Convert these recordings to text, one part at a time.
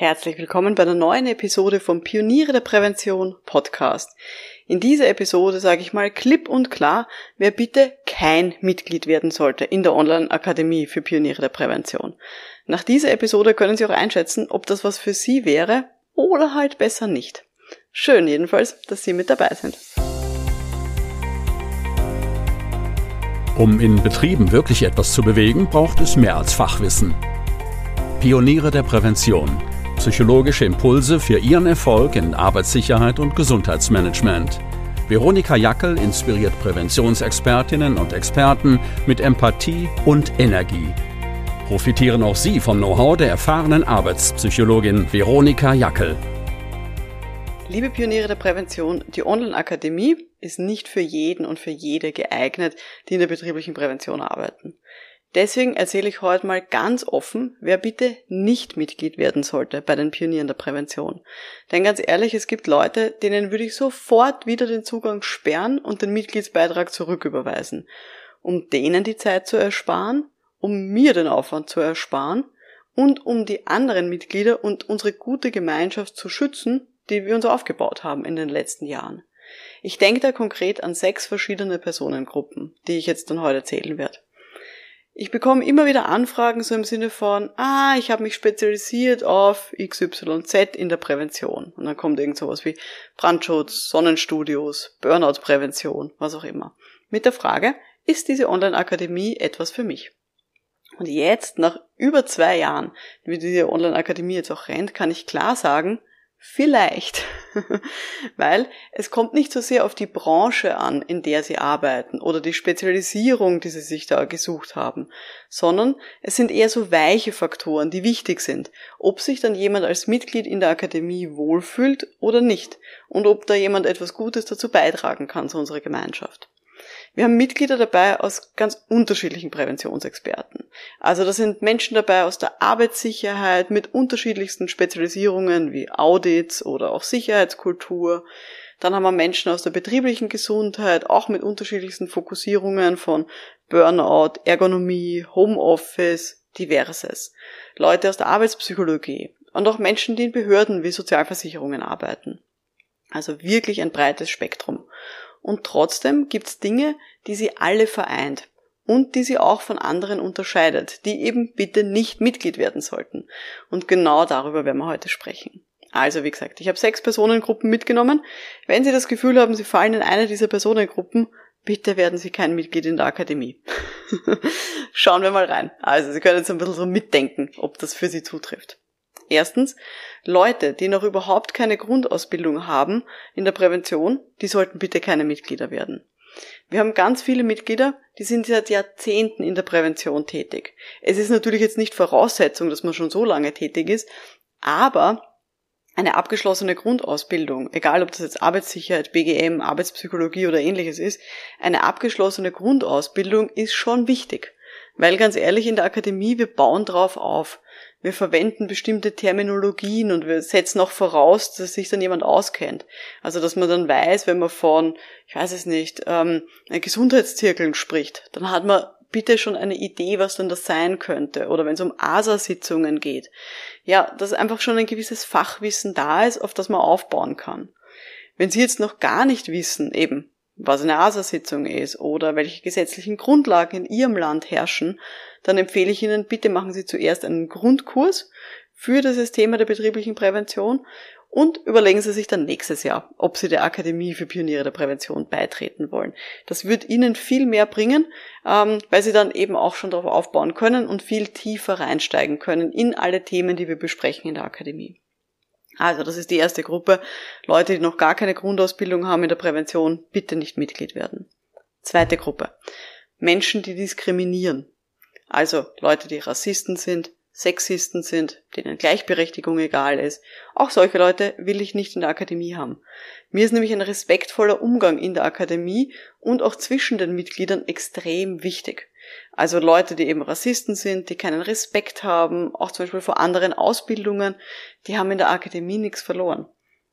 Herzlich willkommen bei einer neuen Episode vom Pioniere der Prävention Podcast. In dieser Episode sage ich mal klipp und klar, wer bitte kein Mitglied werden sollte in der Online-Akademie für Pioniere der Prävention. Nach dieser Episode können Sie auch einschätzen, ob das was für Sie wäre oder halt besser nicht. Schön jedenfalls, dass Sie mit dabei sind. Um in Betrieben wirklich etwas zu bewegen, braucht es mehr als Fachwissen. Pioniere der Prävention psychologische Impulse für Ihren Erfolg in Arbeitssicherheit und Gesundheitsmanagement. Veronika Jackel inspiriert Präventionsexpertinnen und Experten mit Empathie und Energie. Profitieren auch Sie vom Know-how der erfahrenen Arbeitspsychologin Veronika Jackel. Liebe Pioniere der Prävention, die Online-Akademie ist nicht für jeden und für jede geeignet, die in der betrieblichen Prävention arbeiten. Deswegen erzähle ich heute mal ganz offen, wer bitte nicht Mitglied werden sollte bei den Pionieren der Prävention. Denn ganz ehrlich, es gibt Leute, denen würde ich sofort wieder den Zugang sperren und den Mitgliedsbeitrag zurücküberweisen, um denen die Zeit zu ersparen, um mir den Aufwand zu ersparen und um die anderen Mitglieder und unsere gute Gemeinschaft zu schützen, die wir uns aufgebaut haben in den letzten Jahren. Ich denke da konkret an sechs verschiedene Personengruppen, die ich jetzt dann heute erzählen werde. Ich bekomme immer wieder Anfragen so im Sinne von, ah, ich habe mich spezialisiert auf XYZ in der Prävention. Und dann kommt irgend sowas wie Brandschutz, Sonnenstudios, Burnout-Prävention, was auch immer. Mit der Frage, ist diese Online-Akademie etwas für mich? Und jetzt, nach über zwei Jahren, wie diese Online-Akademie jetzt auch rennt, kann ich klar sagen, Vielleicht, weil es kommt nicht so sehr auf die Branche an, in der sie arbeiten oder die Spezialisierung, die sie sich da gesucht haben, sondern es sind eher so weiche Faktoren, die wichtig sind, ob sich dann jemand als Mitglied in der Akademie wohlfühlt oder nicht und ob da jemand etwas Gutes dazu beitragen kann zu unserer Gemeinschaft. Wir haben Mitglieder dabei aus ganz unterschiedlichen Präventionsexperten. Also da sind Menschen dabei aus der Arbeitssicherheit mit unterschiedlichsten Spezialisierungen wie Audits oder auch Sicherheitskultur. Dann haben wir Menschen aus der betrieblichen Gesundheit, auch mit unterschiedlichsten Fokussierungen von Burnout, Ergonomie, Homeoffice, diverses. Leute aus der Arbeitspsychologie und auch Menschen, die in Behörden wie Sozialversicherungen arbeiten. Also wirklich ein breites Spektrum. Und trotzdem gibt's Dinge, die sie alle vereint und die sie auch von anderen unterscheidet, die eben bitte nicht Mitglied werden sollten. Und genau darüber werden wir heute sprechen. Also wie gesagt, ich habe sechs Personengruppen mitgenommen. Wenn Sie das Gefühl haben, Sie fallen in eine dieser Personengruppen, bitte werden Sie kein Mitglied in der Akademie. Schauen wir mal rein. Also Sie können jetzt ein bisschen so mitdenken, ob das für Sie zutrifft. Erstens, Leute, die noch überhaupt keine Grundausbildung haben in der Prävention, die sollten bitte keine Mitglieder werden. Wir haben ganz viele Mitglieder, die sind seit Jahrzehnten in der Prävention tätig. Es ist natürlich jetzt nicht Voraussetzung, dass man schon so lange tätig ist, aber eine abgeschlossene Grundausbildung, egal ob das jetzt Arbeitssicherheit, BGM, Arbeitspsychologie oder ähnliches ist, eine abgeschlossene Grundausbildung ist schon wichtig. Weil ganz ehrlich, in der Akademie, wir bauen drauf auf wir verwenden bestimmte Terminologien und wir setzen auch voraus, dass sich dann jemand auskennt. Also dass man dann weiß, wenn man von, ich weiß es nicht, ähm, Gesundheitszirkeln spricht, dann hat man bitte schon eine Idee, was denn das sein könnte. Oder wenn es um ASA-Sitzungen geht. Ja, dass einfach schon ein gewisses Fachwissen da ist, auf das man aufbauen kann. Wenn Sie jetzt noch gar nicht wissen, eben, was eine ASA-Sitzung ist oder welche gesetzlichen Grundlagen in Ihrem Land herrschen, dann empfehle ich Ihnen, bitte machen Sie zuerst einen Grundkurs für das Thema der betrieblichen Prävention und überlegen Sie sich dann nächstes Jahr, ob Sie der Akademie für Pioniere der Prävention beitreten wollen. Das wird Ihnen viel mehr bringen, ähm, weil Sie dann eben auch schon darauf aufbauen können und viel tiefer reinsteigen können in alle Themen, die wir besprechen in der Akademie. Also, das ist die erste Gruppe. Leute, die noch gar keine Grundausbildung haben in der Prävention, bitte nicht Mitglied werden. Zweite Gruppe. Menschen, die diskriminieren. Also Leute, die Rassisten sind, Sexisten sind, denen Gleichberechtigung egal ist. Auch solche Leute will ich nicht in der Akademie haben. Mir ist nämlich ein respektvoller Umgang in der Akademie und auch zwischen den Mitgliedern extrem wichtig. Also Leute, die eben Rassisten sind, die keinen Respekt haben, auch zum Beispiel vor anderen Ausbildungen, die haben in der Akademie nichts verloren.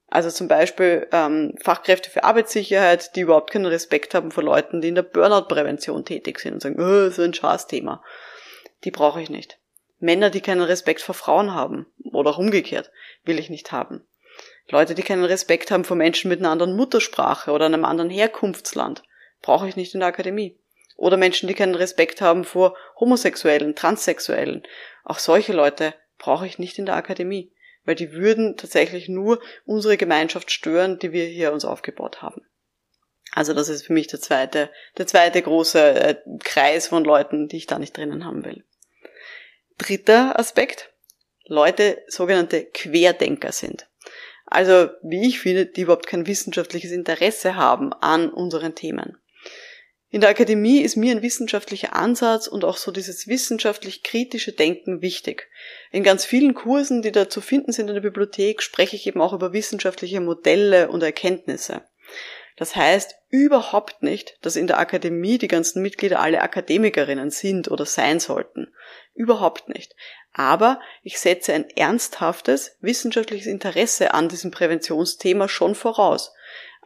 Also zum Beispiel ähm, Fachkräfte für Arbeitssicherheit, die überhaupt keinen Respekt haben vor Leuten, die in der Burnout-Prävention tätig sind und sagen, oh, so ein Schaßthema. Die brauche ich nicht. Männer, die keinen Respekt vor Frauen haben. Oder auch umgekehrt. Will ich nicht haben. Leute, die keinen Respekt haben vor Menschen mit einer anderen Muttersprache oder einem anderen Herkunftsland. Brauche ich nicht in der Akademie. Oder Menschen, die keinen Respekt haben vor Homosexuellen, Transsexuellen. Auch solche Leute brauche ich nicht in der Akademie, weil die würden tatsächlich nur unsere Gemeinschaft stören, die wir hier uns aufgebaut haben. Also das ist für mich der zweite, der zweite große äh, Kreis von Leuten, die ich da nicht drinnen haben will. Dritter Aspekt. Leute, sogenannte Querdenker sind. Also, wie ich finde, die überhaupt kein wissenschaftliches Interesse haben an unseren Themen. In der Akademie ist mir ein wissenschaftlicher Ansatz und auch so dieses wissenschaftlich kritische Denken wichtig. In ganz vielen Kursen, die da zu finden sind in der Bibliothek, spreche ich eben auch über wissenschaftliche Modelle und Erkenntnisse. Das heißt überhaupt nicht, dass in der Akademie die ganzen Mitglieder alle Akademikerinnen sind oder sein sollten. Überhaupt nicht. Aber ich setze ein ernsthaftes wissenschaftliches Interesse an diesem Präventionsthema schon voraus.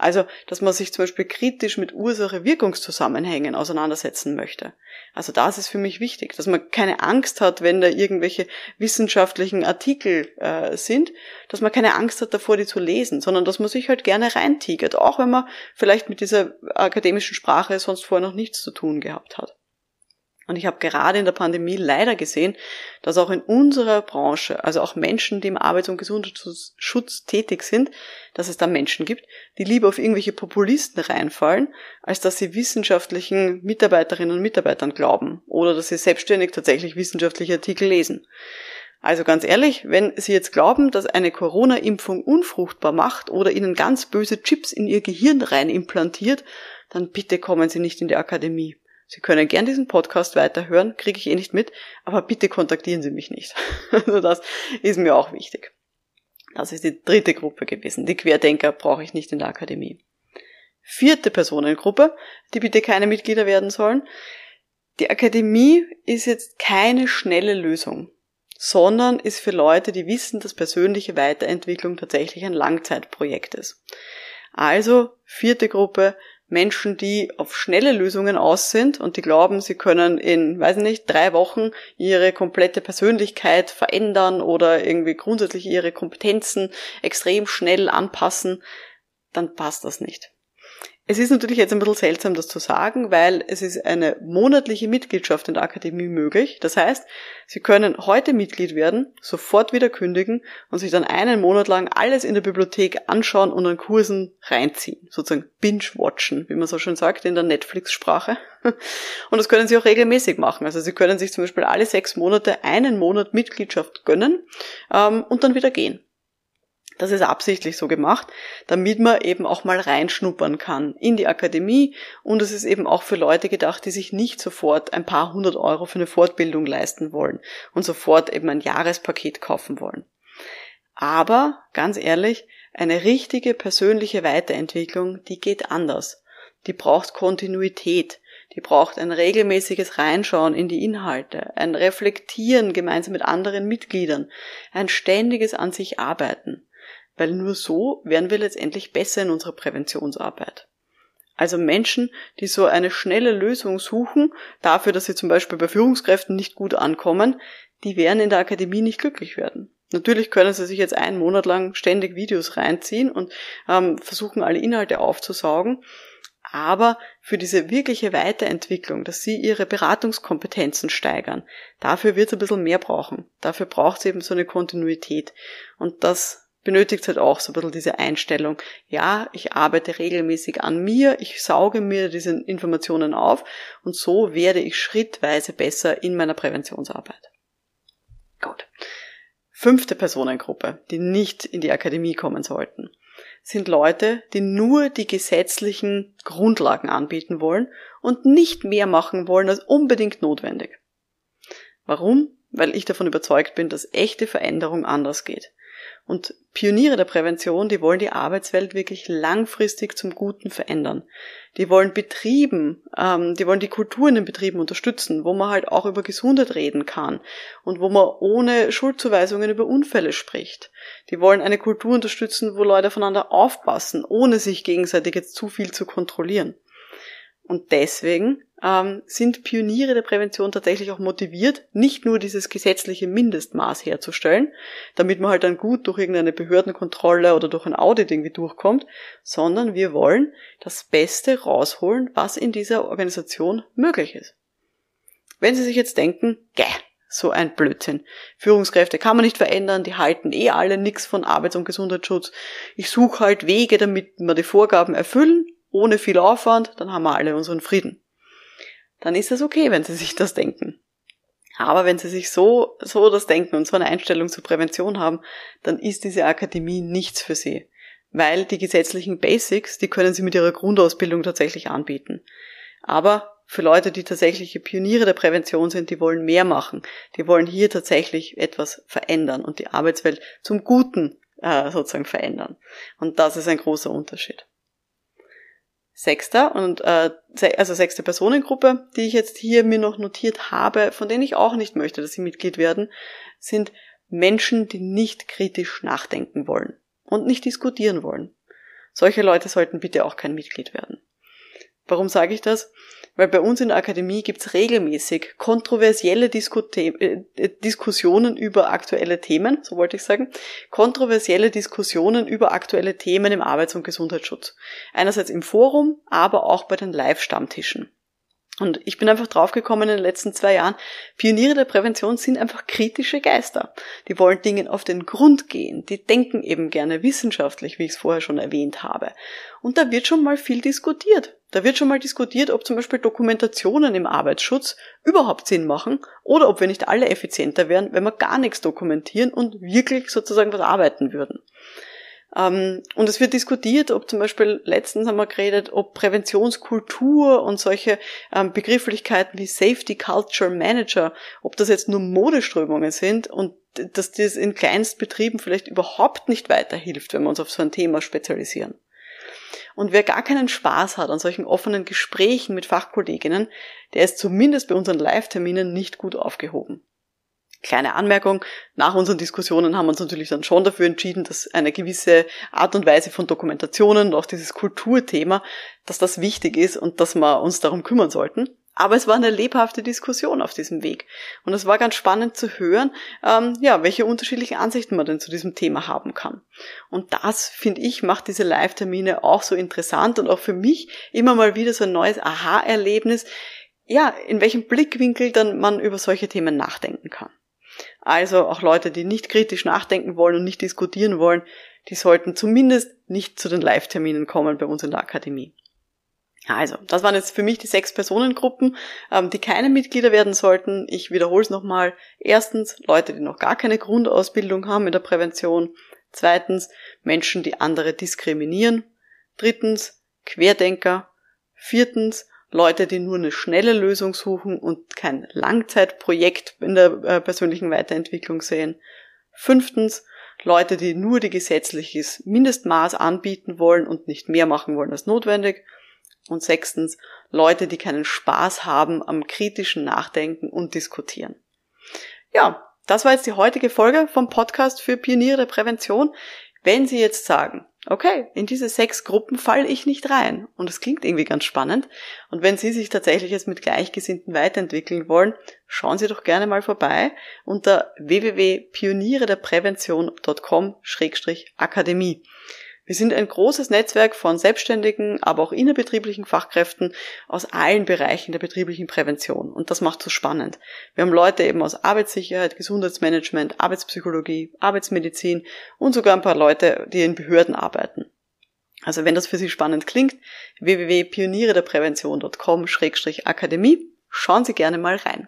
Also, dass man sich zum Beispiel kritisch mit Ursache-Wirkungszusammenhängen auseinandersetzen möchte. Also das ist für mich wichtig, dass man keine Angst hat, wenn da irgendwelche wissenschaftlichen Artikel äh, sind, dass man keine Angst hat davor, die zu lesen, sondern dass man sich halt gerne reintigert, auch wenn man vielleicht mit dieser akademischen Sprache sonst vorher noch nichts zu tun gehabt hat. Und ich habe gerade in der Pandemie leider gesehen, dass auch in unserer Branche, also auch Menschen, die im Arbeits- und Gesundheitsschutz tätig sind, dass es da Menschen gibt, die lieber auf irgendwelche Populisten reinfallen, als dass sie wissenschaftlichen Mitarbeiterinnen und Mitarbeitern glauben oder dass sie selbstständig tatsächlich wissenschaftliche Artikel lesen. Also ganz ehrlich, wenn Sie jetzt glauben, dass eine Corona-Impfung unfruchtbar macht oder Ihnen ganz böse Chips in Ihr Gehirn rein implantiert, dann bitte kommen Sie nicht in die Akademie. Sie können gern diesen Podcast weiterhören, kriege ich eh nicht mit, aber bitte kontaktieren Sie mich nicht. Also das ist mir auch wichtig. Das ist die dritte Gruppe gewesen. Die Querdenker brauche ich nicht in der Akademie. Vierte Personengruppe, die bitte keine Mitglieder werden sollen. Die Akademie ist jetzt keine schnelle Lösung, sondern ist für Leute, die wissen, dass persönliche Weiterentwicklung tatsächlich ein Langzeitprojekt ist. Also vierte Gruppe, Menschen, die auf schnelle Lösungen aus sind und die glauben, sie können in, weiß nicht, drei Wochen ihre komplette Persönlichkeit verändern oder irgendwie grundsätzlich ihre Kompetenzen extrem schnell anpassen, dann passt das nicht. Es ist natürlich jetzt ein bisschen seltsam, das zu sagen, weil es ist eine monatliche Mitgliedschaft in der Akademie möglich. Das heißt, Sie können heute Mitglied werden, sofort wieder kündigen und sich dann einen Monat lang alles in der Bibliothek anschauen und an Kursen reinziehen. Sozusagen binge-watchen, wie man so schön sagt in der Netflix-Sprache. Und das können Sie auch regelmäßig machen. Also Sie können sich zum Beispiel alle sechs Monate einen Monat Mitgliedschaft gönnen ähm, und dann wieder gehen. Das ist absichtlich so gemacht, damit man eben auch mal reinschnuppern kann in die Akademie und es ist eben auch für Leute gedacht, die sich nicht sofort ein paar hundert Euro für eine Fortbildung leisten wollen und sofort eben ein Jahrespaket kaufen wollen. Aber, ganz ehrlich, eine richtige persönliche Weiterentwicklung, die geht anders. Die braucht Kontinuität. Die braucht ein regelmäßiges Reinschauen in die Inhalte, ein Reflektieren gemeinsam mit anderen Mitgliedern, ein ständiges an sich arbeiten weil nur so werden wir letztendlich besser in unserer Präventionsarbeit. Also Menschen, die so eine schnelle Lösung suchen, dafür, dass sie zum Beispiel bei Führungskräften nicht gut ankommen, die werden in der Akademie nicht glücklich werden. Natürlich können sie sich jetzt einen Monat lang ständig Videos reinziehen und ähm, versuchen, alle Inhalte aufzusaugen. Aber für diese wirkliche Weiterentwicklung, dass sie ihre Beratungskompetenzen steigern, dafür wird es ein bisschen mehr brauchen. Dafür braucht es eben so eine Kontinuität. Und das benötigt halt auch so ein bisschen diese Einstellung. Ja, ich arbeite regelmäßig an mir, ich sauge mir diese Informationen auf und so werde ich schrittweise besser in meiner Präventionsarbeit. Gut. Fünfte Personengruppe, die nicht in die Akademie kommen sollten, sind Leute, die nur die gesetzlichen Grundlagen anbieten wollen und nicht mehr machen wollen als unbedingt notwendig. Warum? Weil ich davon überzeugt bin, dass echte Veränderung anders geht. Und Pioniere der Prävention, die wollen die Arbeitswelt wirklich langfristig zum Guten verändern. Die wollen Betrieben, ähm, die wollen die Kultur in den Betrieben unterstützen, wo man halt auch über Gesundheit reden kann und wo man ohne Schuldzuweisungen über Unfälle spricht. Die wollen eine Kultur unterstützen, wo Leute voneinander aufpassen, ohne sich gegenseitig jetzt zu viel zu kontrollieren. Und deswegen ähm, sind Pioniere der Prävention tatsächlich auch motiviert, nicht nur dieses gesetzliche Mindestmaß herzustellen, damit man halt dann gut durch irgendeine Behördenkontrolle oder durch ein Audit irgendwie durchkommt, sondern wir wollen das Beste rausholen, was in dieser Organisation möglich ist. Wenn Sie sich jetzt denken, gäh, so ein Blödsinn. Führungskräfte kann man nicht verändern, die halten eh alle nix von Arbeits- und Gesundheitsschutz. Ich suche halt Wege, damit wir die Vorgaben erfüllen, ohne viel Aufwand, dann haben wir alle unseren Frieden dann ist es okay, wenn sie sich das denken. Aber wenn sie sich so, so das denken und so eine Einstellung zur Prävention haben, dann ist diese Akademie nichts für sie. Weil die gesetzlichen Basics, die können sie mit ihrer Grundausbildung tatsächlich anbieten. Aber für Leute, die tatsächliche Pioniere der Prävention sind, die wollen mehr machen. Die wollen hier tatsächlich etwas verändern und die Arbeitswelt zum Guten äh, sozusagen verändern. Und das ist ein großer Unterschied. Sechster und äh, also sechste Personengruppe, die ich jetzt hier mir noch notiert habe, von denen ich auch nicht möchte, dass sie Mitglied werden, sind Menschen, die nicht kritisch nachdenken wollen und nicht diskutieren wollen. Solche Leute sollten bitte auch kein Mitglied werden. Warum sage ich das? Weil bei uns in der Akademie gibt's regelmäßig kontroversielle äh, äh, Diskussionen über aktuelle Themen, so wollte ich sagen, kontroversielle Diskussionen über aktuelle Themen im Arbeits- und Gesundheitsschutz. Einerseits im Forum, aber auch bei den Live-Stammtischen. Und ich bin einfach draufgekommen in den letzten zwei Jahren, Pioniere der Prävention sind einfach kritische Geister. Die wollen Dingen auf den Grund gehen. Die denken eben gerne wissenschaftlich, wie ich es vorher schon erwähnt habe. Und da wird schon mal viel diskutiert. Da wird schon mal diskutiert, ob zum Beispiel Dokumentationen im Arbeitsschutz überhaupt Sinn machen oder ob wir nicht alle effizienter wären, wenn wir gar nichts dokumentieren und wirklich sozusagen was arbeiten würden. Ähm, und es wird diskutiert, ob zum Beispiel, letztens haben wir geredet, ob Präventionskultur und solche ähm, Begrifflichkeiten wie Safety Culture Manager, ob das jetzt nur Modeströmungen sind und dass das in Kleinstbetrieben vielleicht überhaupt nicht weiterhilft, wenn wir uns auf so ein Thema spezialisieren. Und wer gar keinen Spaß hat an solchen offenen Gesprächen mit Fachkolleginnen, der ist zumindest bei unseren Live-Terminen nicht gut aufgehoben. Kleine Anmerkung, nach unseren Diskussionen haben wir uns natürlich dann schon dafür entschieden, dass eine gewisse Art und Weise von Dokumentationen und auch dieses Kulturthema, dass das wichtig ist und dass wir uns darum kümmern sollten. Aber es war eine lebhafte Diskussion auf diesem Weg. Und es war ganz spannend zu hören, ähm, ja, welche unterschiedlichen Ansichten man denn zu diesem Thema haben kann. Und das, finde ich, macht diese Live-Termine auch so interessant und auch für mich immer mal wieder so ein neues Aha-Erlebnis, ja, in welchem Blickwinkel dann man über solche Themen nachdenken kann. Also auch Leute, die nicht kritisch nachdenken wollen und nicht diskutieren wollen, die sollten zumindest nicht zu den Live-Terminen kommen bei uns in der Akademie. Also, das waren jetzt für mich die sechs Personengruppen, ähm, die keine Mitglieder werden sollten. Ich wiederhole es nochmal. Erstens Leute, die noch gar keine Grundausbildung haben in der Prävention. Zweitens Menschen, die andere diskriminieren. Drittens Querdenker. Viertens Leute, die nur eine schnelle Lösung suchen und kein Langzeitprojekt in der äh, persönlichen Weiterentwicklung sehen. Fünftens, Leute, die nur die gesetzliches Mindestmaß anbieten wollen und nicht mehr machen wollen als notwendig. Und sechstens, Leute, die keinen Spaß haben am kritischen Nachdenken und Diskutieren. Ja, das war jetzt die heutige Folge vom Podcast für Pioniere der Prävention. Wenn Sie jetzt sagen, okay, in diese sechs Gruppen falle ich nicht rein. Und es klingt irgendwie ganz spannend. Und wenn Sie sich tatsächlich jetzt mit Gleichgesinnten weiterentwickeln wollen, schauen Sie doch gerne mal vorbei unter www.pionierederprävention.com-akademie. Wir sind ein großes Netzwerk von selbstständigen, aber auch innerbetrieblichen Fachkräften aus allen Bereichen der betrieblichen Prävention. Und das macht so spannend. Wir haben Leute eben aus Arbeitssicherheit, Gesundheitsmanagement, Arbeitspsychologie, Arbeitsmedizin und sogar ein paar Leute, die in Behörden arbeiten. Also wenn das für Sie spannend klingt, www.pionierederprävention.com-akademie, schauen Sie gerne mal rein.